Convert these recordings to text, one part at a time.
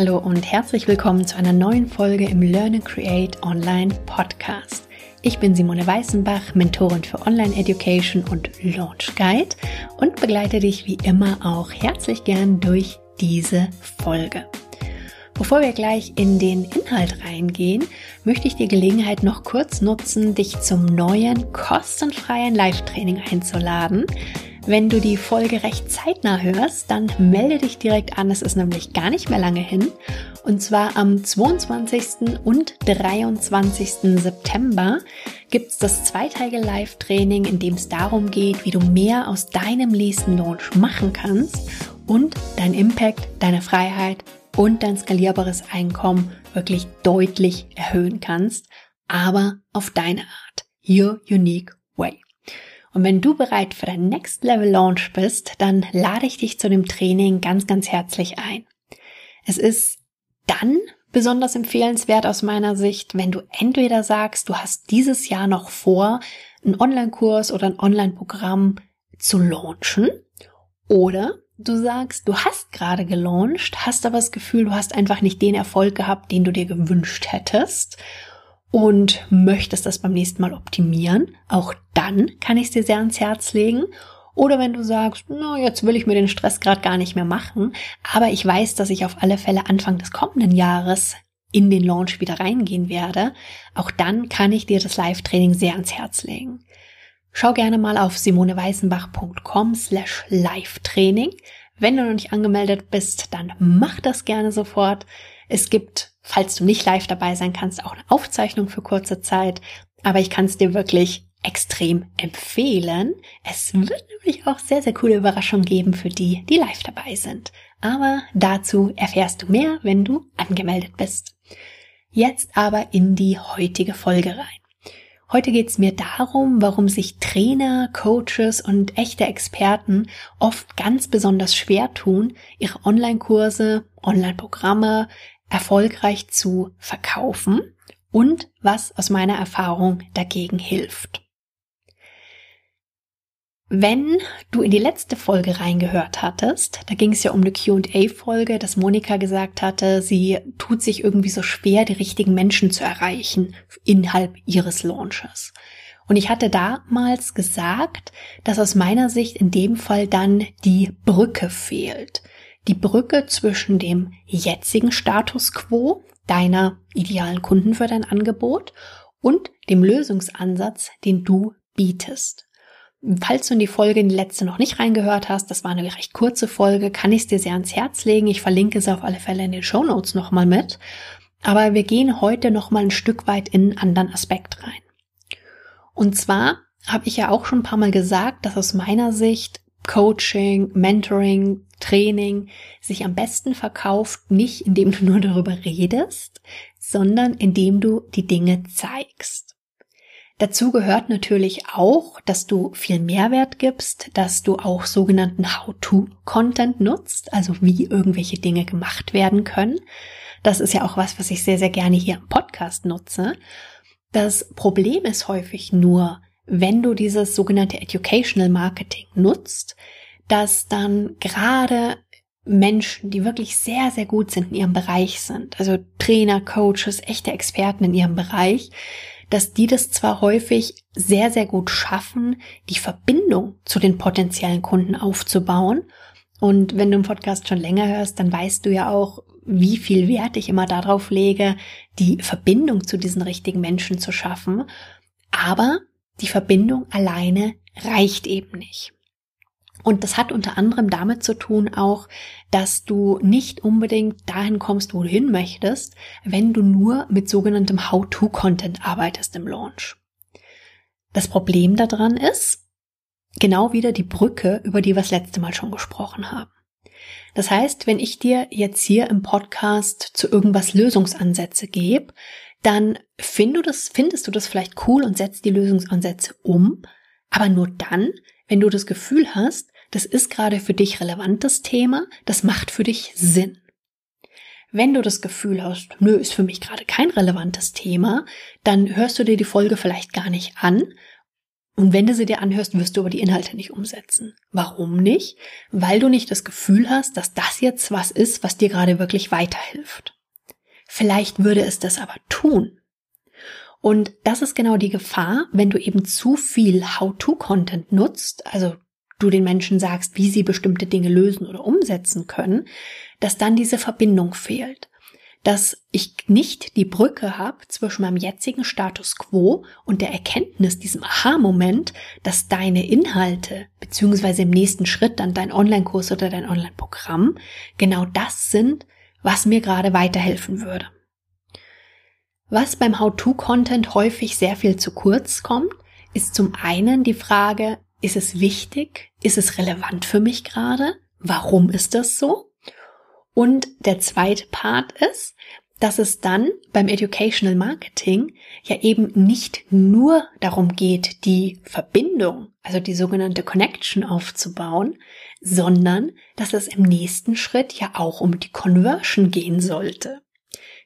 Hallo und herzlich willkommen zu einer neuen Folge im Learn and Create Online Podcast. Ich bin Simone Weißenbach, Mentorin für Online Education und Launch Guide und begleite dich wie immer auch herzlich gern durch diese Folge. Bevor wir gleich in den Inhalt reingehen, möchte ich die Gelegenheit noch kurz nutzen, dich zum neuen kostenfreien Live-Training einzuladen. Wenn du die Folge recht zeitnah hörst, dann melde dich direkt an. Es ist nämlich gar nicht mehr lange hin. Und zwar am 22. und 23. September gibt es das zweiteilige Live-Training, in dem es darum geht, wie du mehr aus deinem nächsten Launch machen kannst und dein Impact, deine Freiheit und dein skalierbares Einkommen wirklich deutlich erhöhen kannst, aber auf deine Art. Your unique way. Und wenn du bereit für dein Next Level Launch bist, dann lade ich dich zu dem Training ganz, ganz herzlich ein. Es ist dann besonders empfehlenswert aus meiner Sicht, wenn du entweder sagst, du hast dieses Jahr noch vor, einen Online-Kurs oder ein Online-Programm zu launchen oder du sagst, du hast gerade gelauncht, hast aber das Gefühl, du hast einfach nicht den Erfolg gehabt, den du dir gewünscht hättest und möchtest das beim nächsten Mal optimieren, auch dann kann ich es dir sehr ans Herz legen. Oder wenn du sagst, na, jetzt will ich mir den Stress gerade gar nicht mehr machen, aber ich weiß, dass ich auf alle Fälle Anfang des kommenden Jahres in den Launch wieder reingehen werde, auch dann kann ich dir das Live-Training sehr ans Herz legen. Schau gerne mal auf simoneweißenbach.com slash Live-Training. Wenn du noch nicht angemeldet bist, dann mach das gerne sofort. Es gibt, falls du nicht live dabei sein kannst, auch eine Aufzeichnung für kurze Zeit. Aber ich kann es dir wirklich extrem empfehlen. Es wird nämlich auch sehr, sehr coole Überraschungen geben für die, die live dabei sind. Aber dazu erfährst du mehr, wenn du angemeldet bist. Jetzt aber in die heutige Folge rein. Heute geht es mir darum, warum sich Trainer, Coaches und echte Experten oft ganz besonders schwer tun, ihre Online-Kurse, Online-Programme erfolgreich zu verkaufen und was aus meiner Erfahrung dagegen hilft. Wenn du in die letzte Folge reingehört hattest, da ging es ja um eine QA-Folge, dass Monika gesagt hatte, sie tut sich irgendwie so schwer, die richtigen Menschen zu erreichen innerhalb ihres Launches. Und ich hatte damals gesagt, dass aus meiner Sicht in dem Fall dann die Brücke fehlt. Die Brücke zwischen dem jetzigen Status quo deiner idealen Kunden für dein Angebot und dem Lösungsansatz, den du bietest. Falls du in die Folge in die letzte noch nicht reingehört hast, das war eine recht kurze Folge, kann ich es dir sehr ans Herz legen. Ich verlinke sie auf alle Fälle in den Show Notes nochmal mit. Aber wir gehen heute nochmal ein Stück weit in einen anderen Aspekt rein. Und zwar habe ich ja auch schon ein paar Mal gesagt, dass aus meiner Sicht Coaching, Mentoring, Training sich am besten verkauft, nicht indem du nur darüber redest, sondern indem du die Dinge zeigst. Dazu gehört natürlich auch, dass du viel Mehrwert gibst, dass du auch sogenannten How-to-Content nutzt, also wie irgendwelche Dinge gemacht werden können. Das ist ja auch was, was ich sehr, sehr gerne hier im Podcast nutze. Das Problem ist häufig nur, wenn du dieses sogenannte Educational Marketing nutzt, dass dann gerade Menschen, die wirklich sehr, sehr gut sind in ihrem Bereich sind, also Trainer, Coaches, echte Experten in ihrem Bereich, dass die das zwar häufig sehr, sehr gut schaffen, die Verbindung zu den potenziellen Kunden aufzubauen. Und wenn du im Podcast schon länger hörst, dann weißt du ja auch, wie viel Wert ich immer darauf lege, die Verbindung zu diesen richtigen Menschen zu schaffen. Aber die Verbindung alleine reicht eben nicht. Und das hat unter anderem damit zu tun auch, dass du nicht unbedingt dahin kommst, wo du hin möchtest, wenn du nur mit sogenanntem How-to-Content arbeitest im Launch. Das Problem daran ist, genau wieder die Brücke, über die wir das letzte Mal schon gesprochen haben. Das heißt, wenn ich dir jetzt hier im Podcast zu irgendwas Lösungsansätze gebe, dann find du das, findest du das vielleicht cool und setzt die Lösungsansätze um, aber nur dann, wenn du das Gefühl hast, das ist gerade für dich relevantes Thema, das macht für dich Sinn. Wenn du das Gefühl hast, nö, ist für mich gerade kein relevantes Thema, dann hörst du dir die Folge vielleicht gar nicht an, Und wenn du sie dir anhörst, wirst du aber die Inhalte nicht umsetzen. Warum nicht? Weil du nicht das Gefühl hast, dass das jetzt was ist, was dir gerade wirklich weiterhilft. Vielleicht würde es das aber tun. Und das ist genau die Gefahr, wenn du eben zu viel How-to-Content nutzt, also du den Menschen sagst, wie sie bestimmte Dinge lösen oder umsetzen können, dass dann diese Verbindung fehlt dass ich nicht die Brücke habe zwischen meinem jetzigen Status quo und der Erkenntnis, diesem Aha-Moment, dass deine Inhalte, beziehungsweise im nächsten Schritt dann dein Online-Kurs oder dein Online-Programm, genau das sind, was mir gerade weiterhelfen würde. Was beim How-to-Content häufig sehr viel zu kurz kommt, ist zum einen die Frage, ist es wichtig? Ist es relevant für mich gerade? Warum ist das so? Und der zweite Part ist, dass es dann beim Educational Marketing ja eben nicht nur darum geht, die Verbindung, also die sogenannte Connection aufzubauen, sondern dass es im nächsten Schritt ja auch um die Conversion gehen sollte.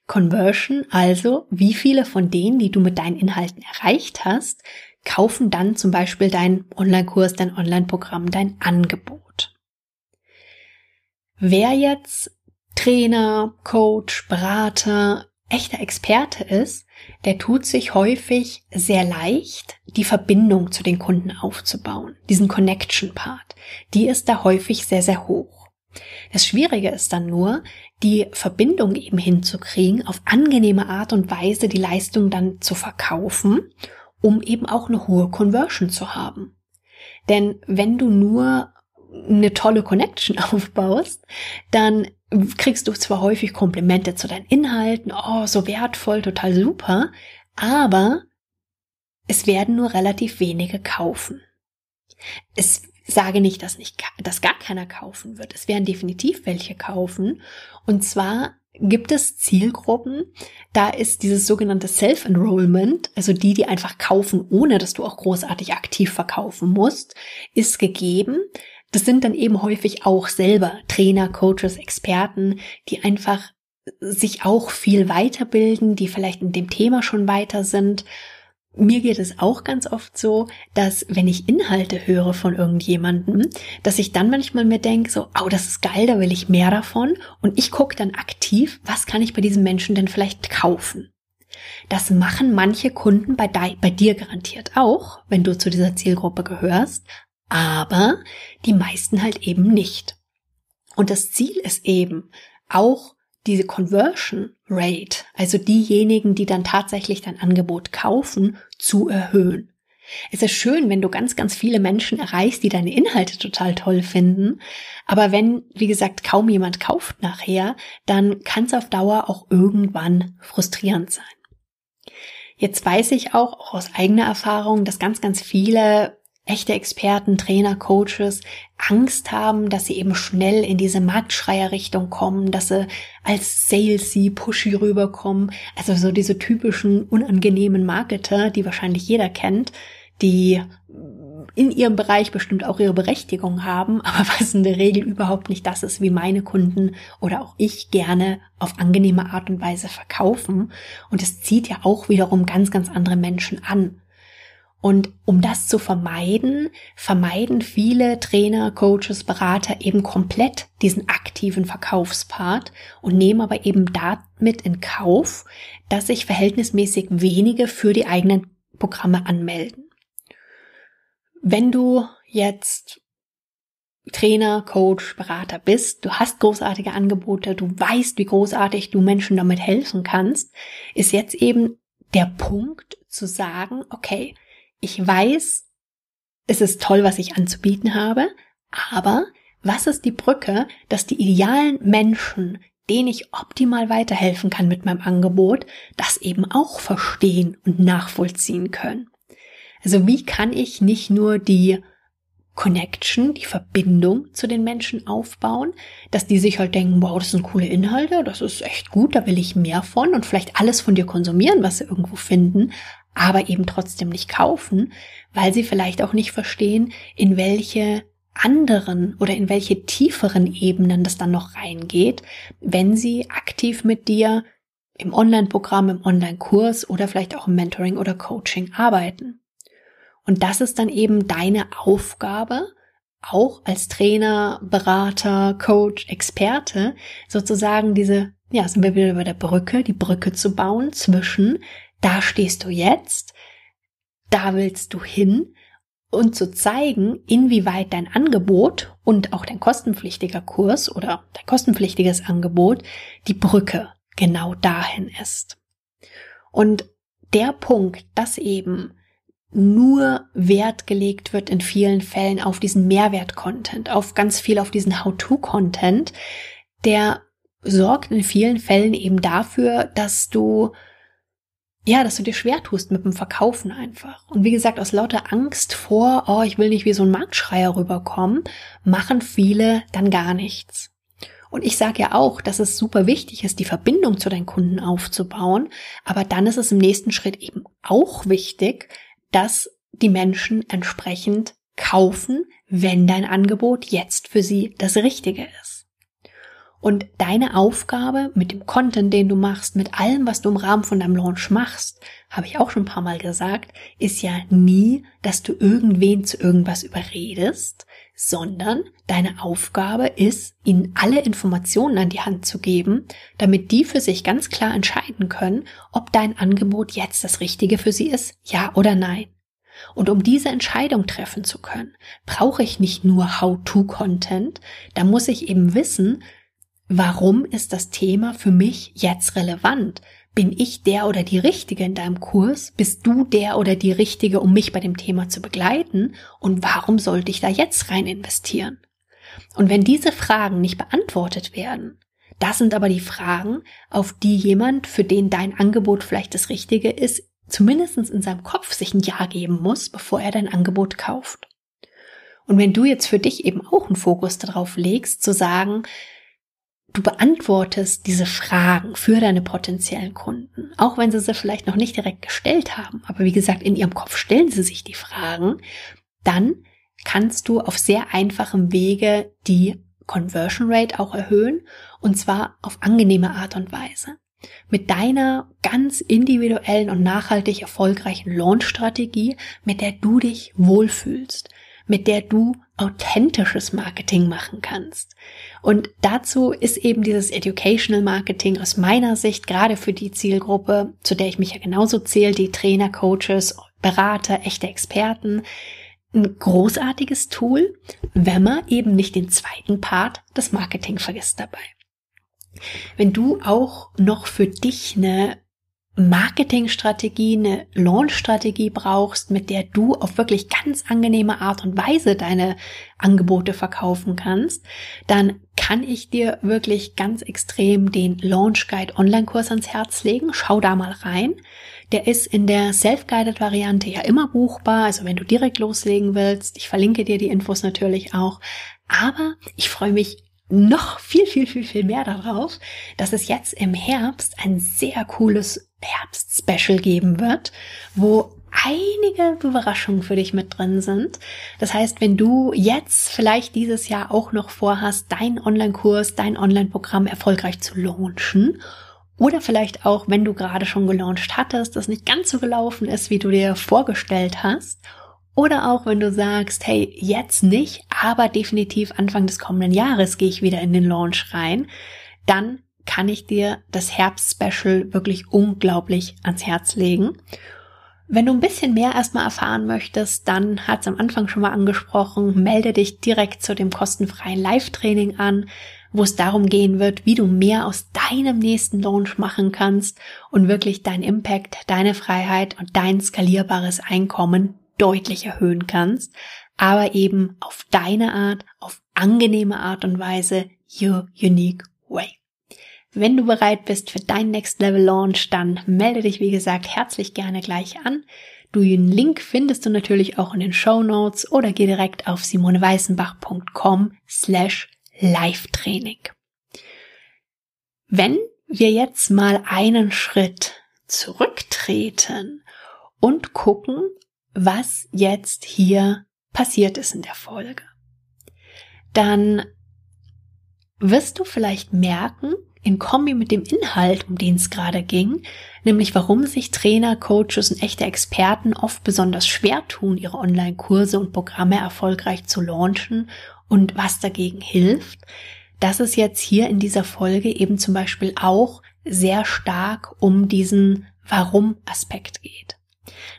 Conversion, also wie viele von denen, die du mit deinen Inhalten erreicht hast, kaufen dann zum Beispiel deinen Online-Kurs, dein Online-Programm, dein Angebot. Wer jetzt Trainer, Coach, Berater, echter Experte ist, der tut sich häufig sehr leicht, die Verbindung zu den Kunden aufzubauen. Diesen Connection-Part. Die ist da häufig sehr, sehr hoch. Das Schwierige ist dann nur, die Verbindung eben hinzukriegen, auf angenehme Art und Weise die Leistung dann zu verkaufen, um eben auch eine hohe Conversion zu haben. Denn wenn du nur eine tolle Connection aufbaust, dann kriegst du zwar häufig Komplimente zu deinen Inhalten, oh, so wertvoll, total super, aber es werden nur relativ wenige kaufen. Es sage nicht, dass nicht, dass gar keiner kaufen wird. Es werden definitiv welche kaufen. Und zwar gibt es Zielgruppen, da ist dieses sogenannte Self-Enrollment, also die, die einfach kaufen, ohne dass du auch großartig aktiv verkaufen musst, ist gegeben. Das sind dann eben häufig auch selber Trainer, Coaches, Experten, die einfach sich auch viel weiterbilden, die vielleicht in dem Thema schon weiter sind. Mir geht es auch ganz oft so, dass wenn ich Inhalte höre von irgendjemandem, dass ich dann manchmal mir denke, so, oh, das ist geil, da will ich mehr davon. Und ich gucke dann aktiv, was kann ich bei diesem Menschen denn vielleicht kaufen. Das machen manche Kunden bei, bei dir garantiert auch, wenn du zu dieser Zielgruppe gehörst aber die meisten halt eben nicht. Und das Ziel ist eben auch diese Conversion Rate, also diejenigen, die dann tatsächlich dein Angebot kaufen, zu erhöhen. Es ist schön, wenn du ganz, ganz viele Menschen erreichst, die deine Inhalte total toll finden. Aber wenn, wie gesagt, kaum jemand kauft nachher, dann kann es auf Dauer auch irgendwann frustrierend sein. Jetzt weiß ich auch, auch aus eigener Erfahrung, dass ganz, ganz viele echte Experten, Trainer, Coaches Angst haben, dass sie eben schnell in diese Marktschreierrichtung kommen, dass sie als salesy, pushy rüberkommen. Also so diese typischen unangenehmen Marketer, die wahrscheinlich jeder kennt, die in ihrem Bereich bestimmt auch ihre Berechtigung haben, aber was in der Regel überhaupt nicht das ist, wie meine Kunden oder auch ich gerne auf angenehme Art und Weise verkaufen. Und es zieht ja auch wiederum ganz, ganz andere Menschen an. Und um das zu vermeiden, vermeiden viele Trainer, Coaches, Berater eben komplett diesen aktiven Verkaufspart und nehmen aber eben damit in Kauf, dass sich verhältnismäßig wenige für die eigenen Programme anmelden. Wenn du jetzt Trainer, Coach, Berater bist, du hast großartige Angebote, du weißt, wie großartig du Menschen damit helfen kannst, ist jetzt eben der Punkt zu sagen, okay, ich weiß, es ist toll, was ich anzubieten habe, aber was ist die Brücke, dass die idealen Menschen, denen ich optimal weiterhelfen kann mit meinem Angebot, das eben auch verstehen und nachvollziehen können? Also wie kann ich nicht nur die Connection, die Verbindung zu den Menschen aufbauen, dass die sich halt denken, wow, das sind coole Inhalte, das ist echt gut, da will ich mehr von und vielleicht alles von dir konsumieren, was sie irgendwo finden, aber eben trotzdem nicht kaufen, weil sie vielleicht auch nicht verstehen, in welche anderen oder in welche tieferen Ebenen das dann noch reingeht, wenn sie aktiv mit dir im Online-Programm, im Online-Kurs oder vielleicht auch im Mentoring oder Coaching arbeiten. Und das ist dann eben deine Aufgabe, auch als Trainer, Berater, Coach, Experte, sozusagen diese, ja, sind wir wieder bei der Brücke, die Brücke zu bauen zwischen, da stehst du jetzt, da willst du hin und zu zeigen, inwieweit dein Angebot und auch dein kostenpflichtiger Kurs oder dein kostenpflichtiges Angebot die Brücke genau dahin ist. Und der Punkt, dass eben nur Wert gelegt wird in vielen Fällen auf diesen Mehrwert-Content, auf ganz viel auf diesen How-to-Content, der sorgt in vielen Fällen eben dafür, dass du ja, dass du dir schwer tust mit dem Verkaufen einfach. Und wie gesagt, aus lauter Angst vor, oh, ich will nicht wie so ein Marktschreier rüberkommen, machen viele dann gar nichts. Und ich sage ja auch, dass es super wichtig ist, die Verbindung zu deinen Kunden aufzubauen, aber dann ist es im nächsten Schritt eben auch wichtig, dass die Menschen entsprechend kaufen, wenn dein Angebot jetzt für sie das Richtige ist. Und deine Aufgabe mit dem Content, den du machst, mit allem, was du im Rahmen von deinem Launch machst, habe ich auch schon ein paar Mal gesagt, ist ja nie, dass du irgendwen zu irgendwas überredest, sondern deine Aufgabe ist, ihnen alle Informationen an die Hand zu geben, damit die für sich ganz klar entscheiden können, ob dein Angebot jetzt das Richtige für sie ist, ja oder nein. Und um diese Entscheidung treffen zu können, brauche ich nicht nur How-to-Content, da muss ich eben wissen, Warum ist das Thema für mich jetzt relevant? Bin ich der oder die Richtige in deinem Kurs? Bist du der oder die Richtige, um mich bei dem Thema zu begleiten? Und warum sollte ich da jetzt rein investieren? Und wenn diese Fragen nicht beantwortet werden, das sind aber die Fragen, auf die jemand, für den dein Angebot vielleicht das Richtige ist, zumindest in seinem Kopf sich ein Ja geben muss, bevor er dein Angebot kauft. Und wenn du jetzt für dich eben auch einen Fokus darauf legst, zu sagen, du beantwortest diese Fragen für deine potenziellen Kunden, auch wenn sie sie vielleicht noch nicht direkt gestellt haben. Aber wie gesagt, in ihrem Kopf stellen sie sich die Fragen, dann kannst du auf sehr einfachem Wege die Conversion Rate auch erhöhen und zwar auf angenehme Art und Weise. Mit deiner ganz individuellen und nachhaltig erfolgreichen Launch-Strategie, mit der du dich wohlfühlst, mit der du authentisches Marketing machen kannst. Und dazu ist eben dieses Educational Marketing aus meiner Sicht gerade für die Zielgruppe, zu der ich mich ja genauso zähle, die Trainer, Coaches, Berater, echte Experten, ein großartiges Tool, wenn man eben nicht den zweiten Part, das Marketing vergisst dabei. Wenn du auch noch für dich eine Marketingstrategie, eine Launchstrategie brauchst, mit der du auf wirklich ganz angenehme Art und Weise deine Angebote verkaufen kannst, dann kann ich dir wirklich ganz extrem den Launch Guide Online-Kurs ans Herz legen. Schau da mal rein. Der ist in der Self-Guided Variante ja immer buchbar, also wenn du direkt loslegen willst. Ich verlinke dir die Infos natürlich auch. Aber ich freue mich noch viel, viel, viel, viel mehr darauf, dass es jetzt im Herbst ein sehr cooles Herbst-Special geben wird, wo einige Überraschungen für dich mit drin sind. Das heißt, wenn du jetzt vielleicht dieses Jahr auch noch vorhast, deinen Online-Kurs, dein Online-Programm erfolgreich zu launchen oder vielleicht auch, wenn du gerade schon gelauncht hattest, das nicht ganz so gelaufen ist, wie du dir vorgestellt hast oder auch wenn du sagst, hey, jetzt nicht, aber definitiv Anfang des kommenden Jahres gehe ich wieder in den Launch rein, dann kann ich dir das Herbst-Special wirklich unglaublich ans Herz legen. Wenn du ein bisschen mehr erstmal erfahren möchtest, dann hat es am Anfang schon mal angesprochen, melde dich direkt zu dem kostenfreien Live-Training an, wo es darum gehen wird, wie du mehr aus deinem nächsten Launch machen kannst und wirklich dein Impact, deine Freiheit und dein skalierbares Einkommen deutlich erhöhen kannst, aber eben auf deine Art, auf angenehme Art und Weise, your unique way. Wenn du bereit bist für dein Next Level Launch, dann melde dich, wie gesagt, herzlich gerne gleich an. Du den Link findest du natürlich auch in den Show Notes oder geh direkt auf simoneweißenbach.com slash live Training. Wenn wir jetzt mal einen Schritt zurücktreten und gucken, was jetzt hier passiert ist in der Folge, dann wirst du vielleicht merken, in Kombi mit dem Inhalt, um den es gerade ging, nämlich warum sich Trainer, Coaches und echte Experten oft besonders schwer tun, ihre Online-Kurse und Programme erfolgreich zu launchen und was dagegen hilft, dass es jetzt hier in dieser Folge eben zum Beispiel auch sehr stark um diesen Warum-Aspekt geht.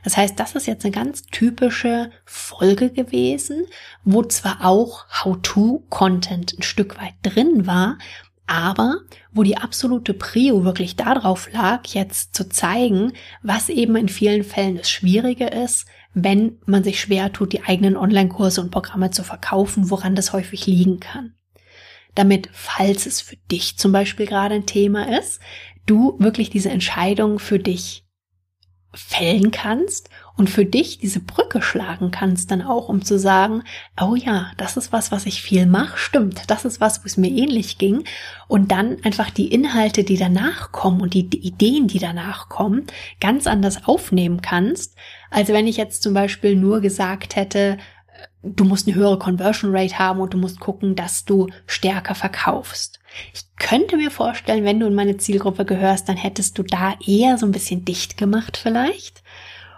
Das heißt, das ist jetzt eine ganz typische Folge gewesen, wo zwar auch How-to-Content ein Stück weit drin war, aber wo die absolute Prio wirklich darauf lag, jetzt zu zeigen, was eben in vielen Fällen das Schwierige ist, wenn man sich schwer tut, die eigenen Online-Kurse und Programme zu verkaufen, woran das häufig liegen kann. Damit, falls es für dich zum Beispiel gerade ein Thema ist, du wirklich diese Entscheidung für dich fällen kannst und für dich diese Brücke schlagen kannst dann auch, um zu sagen, oh ja, das ist was, was ich viel mache, stimmt, das ist was, wo es mir ähnlich ging. Und dann einfach die Inhalte, die danach kommen und die, Ideen, die danach kommen, ganz anders aufnehmen kannst, als wenn ich jetzt zum Beispiel nur gesagt hätte, du musst eine höhere Conversion Rate haben und du musst gucken, dass du stärker verkaufst. Ich könnte mir vorstellen, wenn du in meine Zielgruppe gehörst, dann hättest du da eher so ein bisschen dicht gemacht vielleicht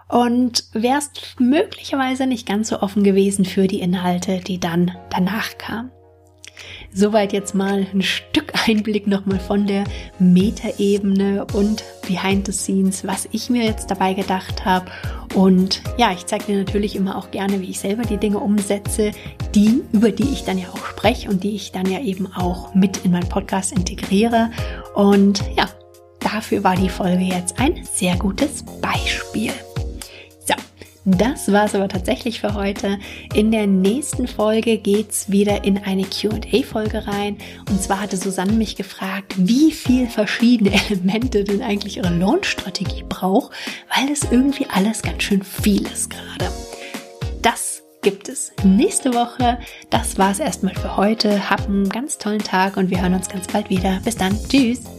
und wärst möglicherweise nicht ganz so offen gewesen für die Inhalte, die dann danach kamen. Soweit jetzt mal ein Stück Einblick nochmal von der Metaebene und Behind the Scenes, was ich mir jetzt dabei gedacht habe. Und ja, ich zeige dir natürlich immer auch gerne, wie ich selber die Dinge umsetze, die, über die ich dann ja auch spreche und die ich dann ja eben auch mit in meinen Podcast integriere. Und ja, dafür war die Folge jetzt ein sehr gutes Beispiel. Das war es aber tatsächlich für heute. In der nächsten Folge geht's wieder in eine QA-Folge rein. Und zwar hatte Susanne mich gefragt, wie viel verschiedene Elemente denn eigentlich ihre Launch-Strategie braucht, weil es irgendwie alles ganz schön viel ist gerade. Das gibt es nächste Woche. Das war es erstmal für heute. Hab einen ganz tollen Tag und wir hören uns ganz bald wieder. Bis dann. Tschüss.